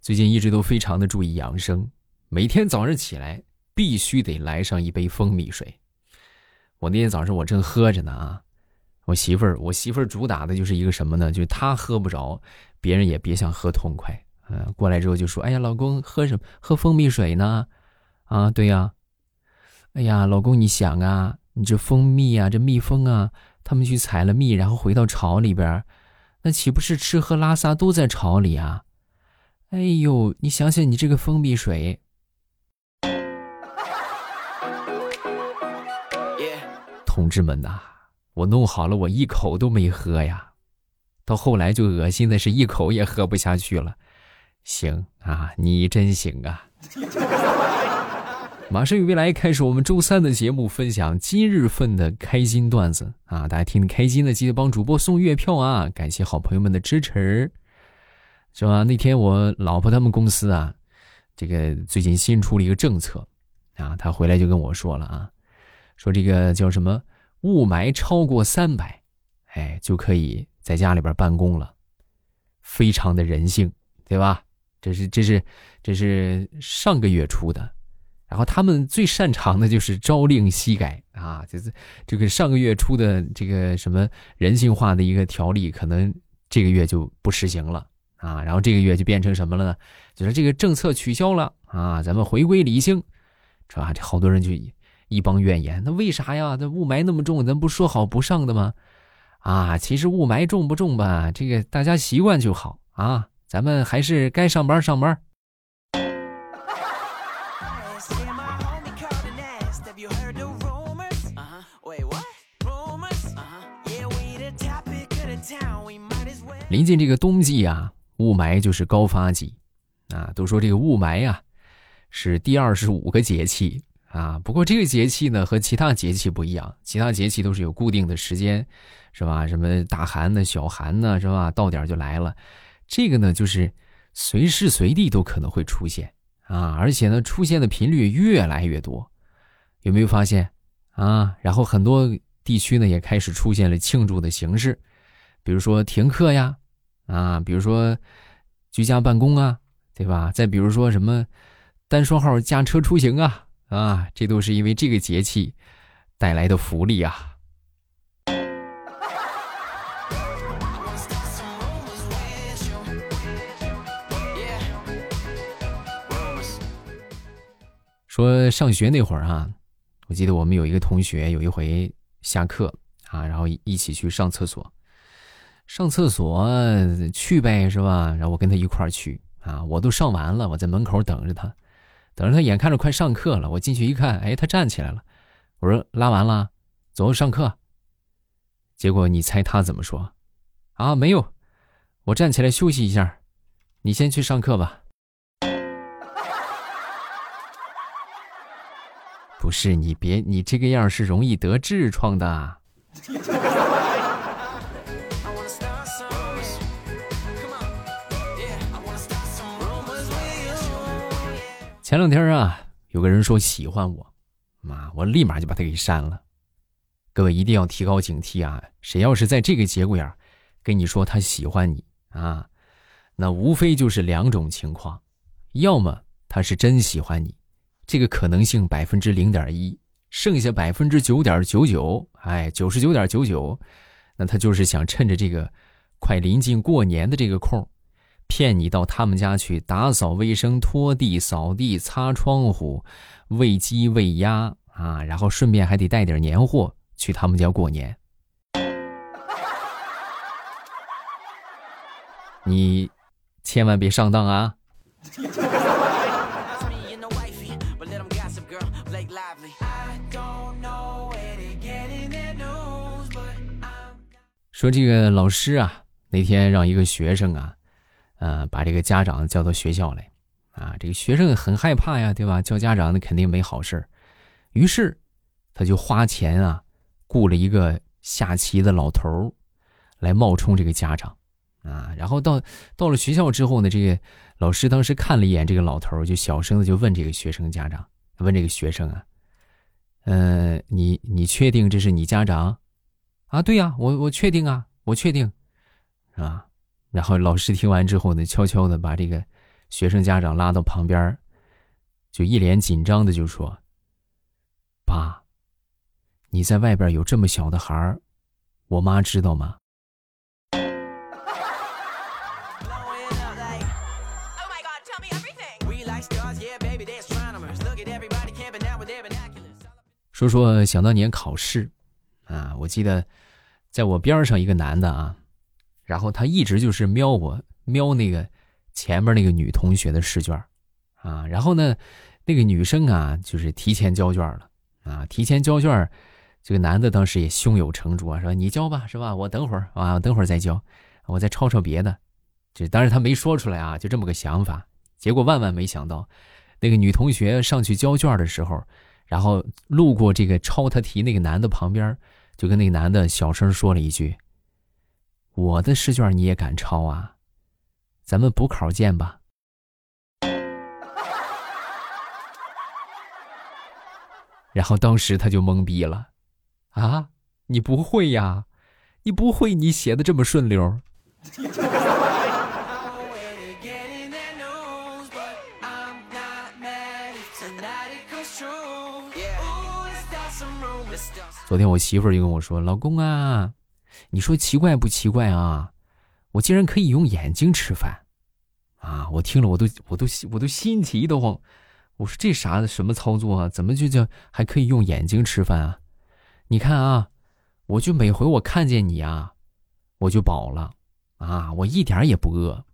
最近一直都非常的注意养生，每天早上起来必须得来上一杯蜂蜜水。我那天早上我正喝着呢啊，我媳妇儿我媳妇儿主打的就是一个什么呢？就她喝不着，别人也别想喝痛快。嗯，过来之后就说：“哎呀，老公喝什么？喝蜂蜜水呢？啊，对呀。哎呀，老公你想啊，你这蜂蜜啊，这蜜蜂啊，他们去采了蜜，然后回到巢里边，那岂不是吃喝拉撒都在巢里啊？”哎呦，你想想，你这个蜂蜜水，同志们呐，我弄好了，我一口都没喝呀，到后来就恶心的是一口也喝不下去了。行啊，你真行啊！马上与未来开始我们周三的节目，分享今日份的开心段子啊！大家听开心的，记得帮主播送月票啊！感谢好朋友们的支持。是吧？那天我老婆他们公司啊，这个最近新出了一个政策，啊，他回来就跟我说了啊，说这个叫什么雾霾超过三百，哎，就可以在家里边办公了，非常的人性，对吧？这是这是这是上个月出的，然后他们最擅长的就是朝令夕改啊，就是这个上个月出的这个什么人性化的一个条例，可能这个月就不实行了。啊，然后这个月就变成什么了呢？就是这个政策取消了啊，咱们回归理性，是吧？这好多人就一帮怨言，那为啥呀？那雾霾那么重，咱不说好不上的吗？啊，其实雾霾重不重吧，这个大家习惯就好啊，咱们还是该上班上班。临近这个冬季啊。雾霾就是高发季，啊，都说这个雾霾呀，是第二十五个节气啊。不过这个节气呢和其他节气不一样，其他节气都是有固定的时间，是吧？什么大寒呢、小寒呢，是吧？到点就来了。这个呢就是随时随地都可能会出现啊，而且呢出现的频率越来越多。有没有发现啊？然后很多地区呢也开始出现了庆祝的形式，比如说停课呀。啊，比如说居家办公啊，对吧？再比如说什么单双号驾车出行啊，啊，这都是因为这个节气带来的福利啊。说上学那会儿啊，我记得我们有一个同学，有一回下课啊，然后一起去上厕所。上厕所去呗，是吧？然后我跟他一块儿去啊，我都上完了，我在门口等着他，等着他，眼看着快上课了，我进去一看，哎，他站起来了。我说拉完了，走上课。结果你猜他怎么说？啊，没有，我站起来休息一下，你先去上课吧。不是你别，你这个样是容易得痔疮的。前两天啊，有个人说喜欢我，妈，我立马就把他给删了。各位一定要提高警惕啊！谁要是在这个节骨眼跟你说他喜欢你啊，那无非就是两种情况：要么他是真喜欢你，这个可能性百分之零点一，剩下百分之九点九九，哎，九十九点九九，那他就是想趁着这个快临近过年的这个空。骗你到他们家去打扫卫生、拖地、扫地、擦窗户、喂鸡喂鸭啊，然后顺便还得带点年货去他们家过年。你千万别上当啊！说这个老师啊，那天让一个学生啊。呃，把这个家长叫到学校来，啊，这个学生很害怕呀，对吧？叫家长那肯定没好事于是，他就花钱啊，雇了一个下棋的老头，来冒充这个家长，啊，然后到到了学校之后呢，这个老师当时看了一眼这个老头，就小声的就问这个学生家长，问这个学生啊，嗯，你你确定这是你家长？啊，对呀，我我确定啊，我确定，是吧？然后老师听完之后呢，悄悄的把这个学生家长拉到旁边，就一脸紧张的就说：“爸，你在外边有这么小的孩儿，我妈知道吗？”说说想当年考试，啊，我记得在我边上一个男的啊，然后他一直就是瞄我瞄那个前面那个女同学的试卷，啊，然后呢，那个女生啊就是提前交卷了，啊，提前交卷，这个男的当时也胸有成竹啊，说你交吧，是吧？我等会儿啊，等会儿再交，我再抄抄别的，就当然他没说出来啊，就这么个想法。结果万万没想到，那个女同学上去交卷的时候。然后路过这个抄他题那个男的旁边，就跟那个男的小声说了一句：“我的试卷你也敢抄啊？咱们补考见吧。”然后当时他就懵逼了，啊，你不会呀？你不会？你写的这么顺溜。昨天我媳妇儿就跟我说：“老公啊，你说奇怪不奇怪啊？我竟然可以用眼睛吃饭，啊！我听了我都我都我都心急的慌。我说这啥什么操作啊？怎么就叫还可以用眼睛吃饭啊？你看啊，我就每回我看见你啊，我就饱了啊，我一点也不饿。”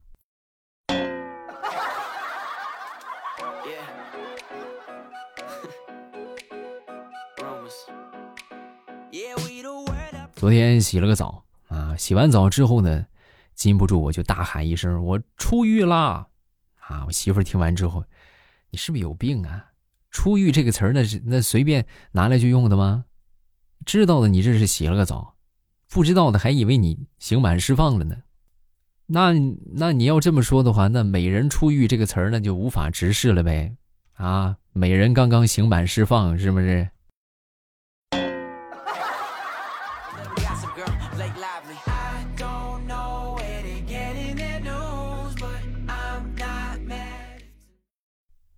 昨天洗了个澡啊，洗完澡之后呢，禁不住我就大喊一声：“我出狱啦！”啊，我媳妇听完之后，你是不是有病啊？出狱这个词儿那是那随便拿来就用的吗？知道的你这是洗了个澡，不知道的还以为你刑满释放了呢。那那你要这么说的话，那美人出狱这个词儿那就无法直视了呗？啊，美人刚刚刑满释放是不是？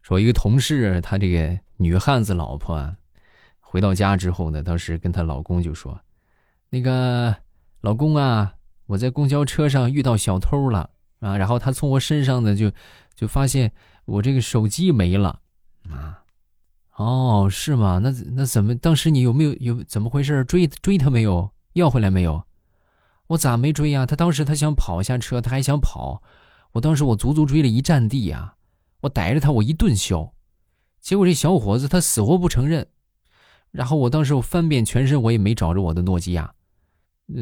说一个同事，他这个女汉子老婆，回到家之后呢，当时跟她老公就说：“那个老公啊，我在公交车上遇到小偷了啊，然后他从我身上呢就就发现我这个手机没了啊。哦，是吗？那那怎么？当时你有没有有怎么回事？追追他没有？要回来没有？我咋没追呀？他当时他想跑下车，他还想跑，我当时我足足追了一站地呀。”我逮着他，我一顿削，结果这小伙子他死活不承认。然后我当时我翻遍全身，我也没找着我的诺基亚。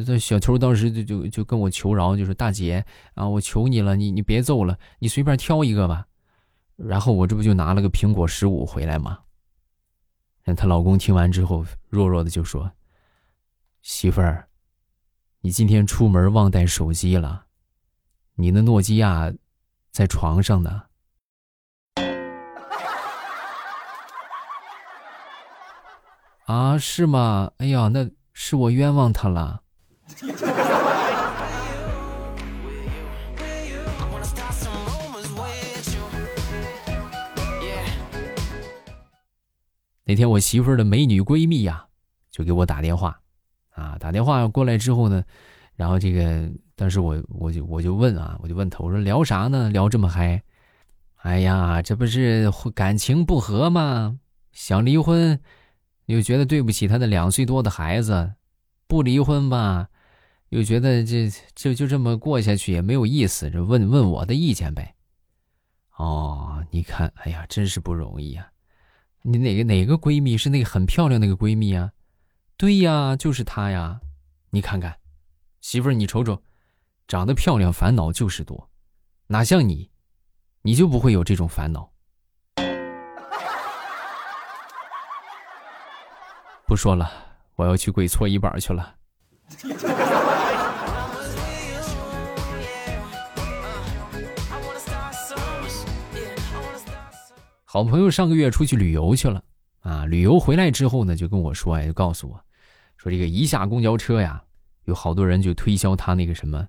这小偷当时就就就跟我求饶，就说：“大姐啊，我求你了，你你别揍了，你随便挑一个吧。”然后我这不就拿了个苹果十五回来吗？她老公听完之后，弱弱的就说：“媳妇儿，你今天出门忘带手机了，你的诺基亚在床上呢。”啊，是吗？哎呀，那是我冤枉他了。那天我媳妇儿的美女闺蜜呀，就给我打电话，啊，打电话过来之后呢，然后这个当时我我就我就问啊，我就问她，我说聊啥呢？聊这么嗨？哎呀，这不是感情不和吗？想离婚。又觉得对不起他的两岁多的孩子，不离婚吧，又觉得这就就这么过下去也没有意思，就问问我的意见呗。哦，你看，哎呀，真是不容易呀！你哪个哪个闺蜜是那个很漂亮那个闺蜜啊？对呀，就是她呀。你看看，媳妇儿，你瞅瞅，长得漂亮烦恼就是多，哪像你，你就不会有这种烦恼。不说了，我要去跪搓衣板去了。好朋友上个月出去旅游去了啊，旅游回来之后呢，就跟我说，哎，就告诉我，说这个一下公交车呀，有好多人就推销他那个什么，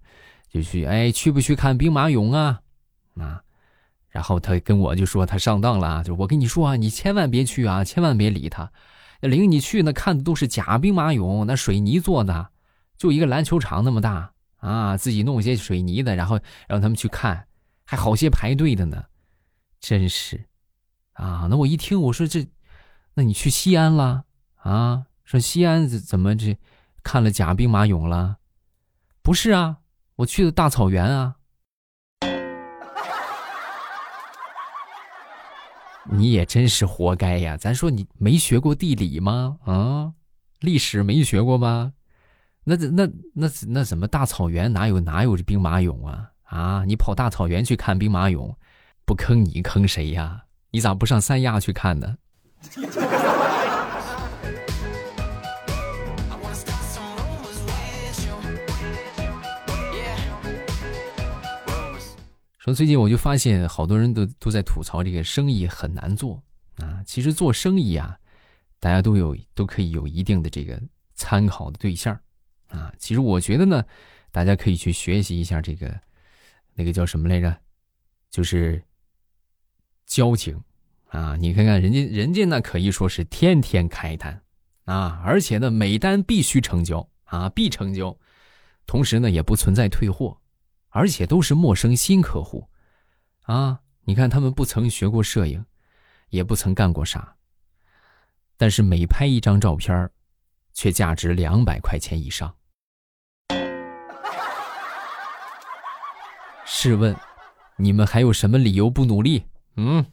就去，哎，去不去看兵马俑啊？啊，然后他跟我就说他上当了，就我跟你说啊，你千万别去啊，千万别理他。领你去那看的都是假兵马俑，那水泥做的，就一个篮球场那么大啊，自己弄些水泥的，然后让他们去看，还好些排队的呢，真是，啊，那我一听我说这，那你去西安了啊？说西安怎么这看了假兵马俑了？不是啊，我去的大草原啊。你也真是活该呀！咱说你没学过地理吗？啊，历史没学过吗？那那那那怎么大草原哪有哪有兵马俑啊？啊，你跑大草原去看兵马俑，不坑你坑谁呀？你咋不上三亚去看呢？最近我就发现好多人都都在吐槽这个生意很难做啊。其实做生意啊，大家都有都可以有一定的这个参考的对象啊。其实我觉得呢，大家可以去学习一下这个那个叫什么来着，就是交情啊。你看看人家人家那可以说是天天开单啊，而且呢每单必须成交啊，必成交，同时呢也不存在退货。而且都是陌生新客户，啊！你看他们不曾学过摄影，也不曾干过啥，但是每拍一张照片却价值两百块钱以上。试问，你们还有什么理由不努力？嗯。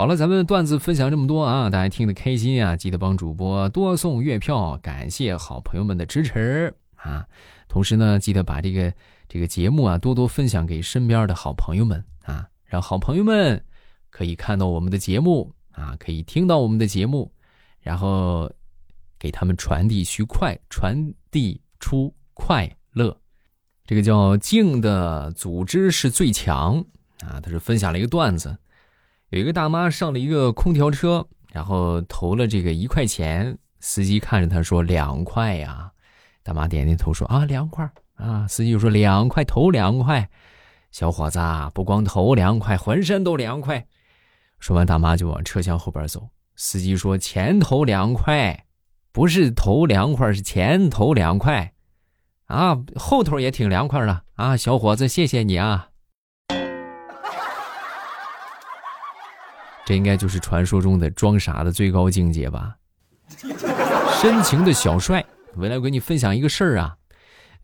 好了，咱们段子分享这么多啊，大家听得开心啊！记得帮主播多送月票，感谢好朋友们的支持啊！同时呢，记得把这个这个节目啊多多分享给身边的好朋友们啊，让好朋友们可以看到我们的节目啊，可以听到我们的节目，然后给他们传递去快，传递出快乐。这个叫静的组织是最强啊！他是分享了一个段子。有一个大妈上了一个空调车，然后投了这个一块钱。司机看着他说：“两块呀。”大妈点点头说：“啊，两块啊。”司机就说：“两块投两块。”小伙子不光投两块，浑身都凉快。说完，大妈就往车厢后边走。司机说：“前头两块，不是头凉快，是前头两块，啊，后头也挺凉快的啊，小伙子，谢谢你啊。”这应该就是传说中的装傻的最高境界吧？深情的小帅，未来我跟你分享一个事儿啊。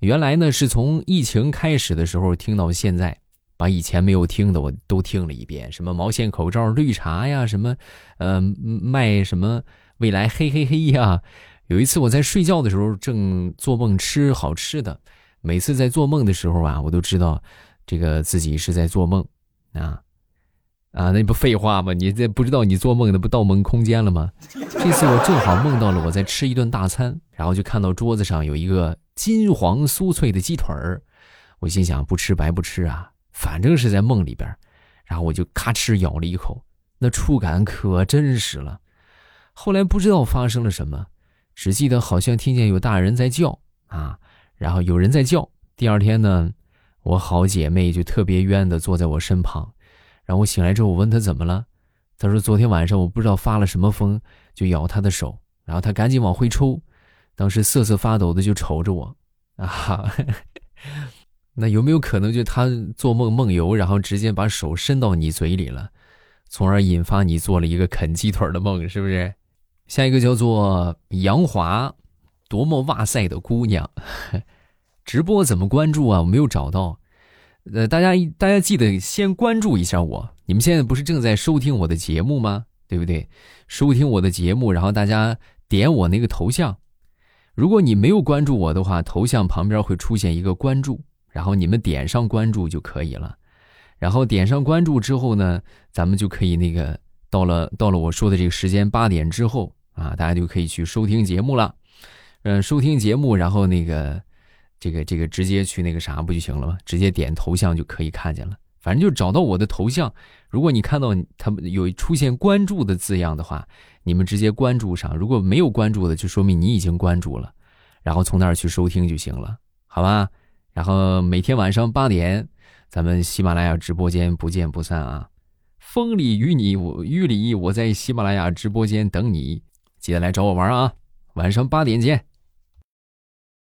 原来呢，是从疫情开始的时候听到现在，把以前没有听的我都听了一遍。什么毛线口罩、绿茶呀，什么呃卖什么未来嘿嘿嘿呀。有一次我在睡觉的时候，正做梦吃好吃的。每次在做梦的时候啊，我都知道这个自己是在做梦啊。啊，那不废话吗？你这不知道你做梦那不盗梦空间了吗？这次我正好梦到了我在吃一顿大餐，然后就看到桌子上有一个金黄酥脆的鸡腿儿，我心想不吃白不吃啊，反正是在梦里边，然后我就咔哧咬了一口，那触感可真实了。后来不知道发生了什么，只记得好像听见有大人在叫啊，然后有人在叫。第二天呢，我好姐妹就特别冤的坐在我身旁。然后我醒来之后，我问他怎么了，他说昨天晚上我不知道发了什么疯，就咬他的手，然后他赶紧往回抽，当时瑟瑟发抖的就瞅着我，啊，那有没有可能就他做梦梦游，然后直接把手伸到你嘴里了，从而引发你做了一个啃鸡腿的梦，是不是？下一个叫做杨华，多么哇塞的姑娘，直播怎么关注啊？我没有找到。呃，大家大家记得先关注一下我。你们现在不是正在收听我的节目吗？对不对？收听我的节目，然后大家点我那个头像。如果你没有关注我的话，头像旁边会出现一个关注，然后你们点上关注就可以了。然后点上关注之后呢，咱们就可以那个到了到了我说的这个时间八点之后啊，大家就可以去收听节目了。嗯，收听节目，然后那个。这个这个直接去那个啥不就行了吗？直接点头像就可以看见了。反正就找到我的头像。如果你看到他们有出现关注的字样的话，你们直接关注上；如果没有关注的，就说明你已经关注了，然后从那儿去收听就行了，好吧？然后每天晚上八点，咱们喜马拉雅直播间不见不散啊！风里雨里我雨里，我在喜马拉雅直播间等你，记得来找我玩啊！晚上八点见。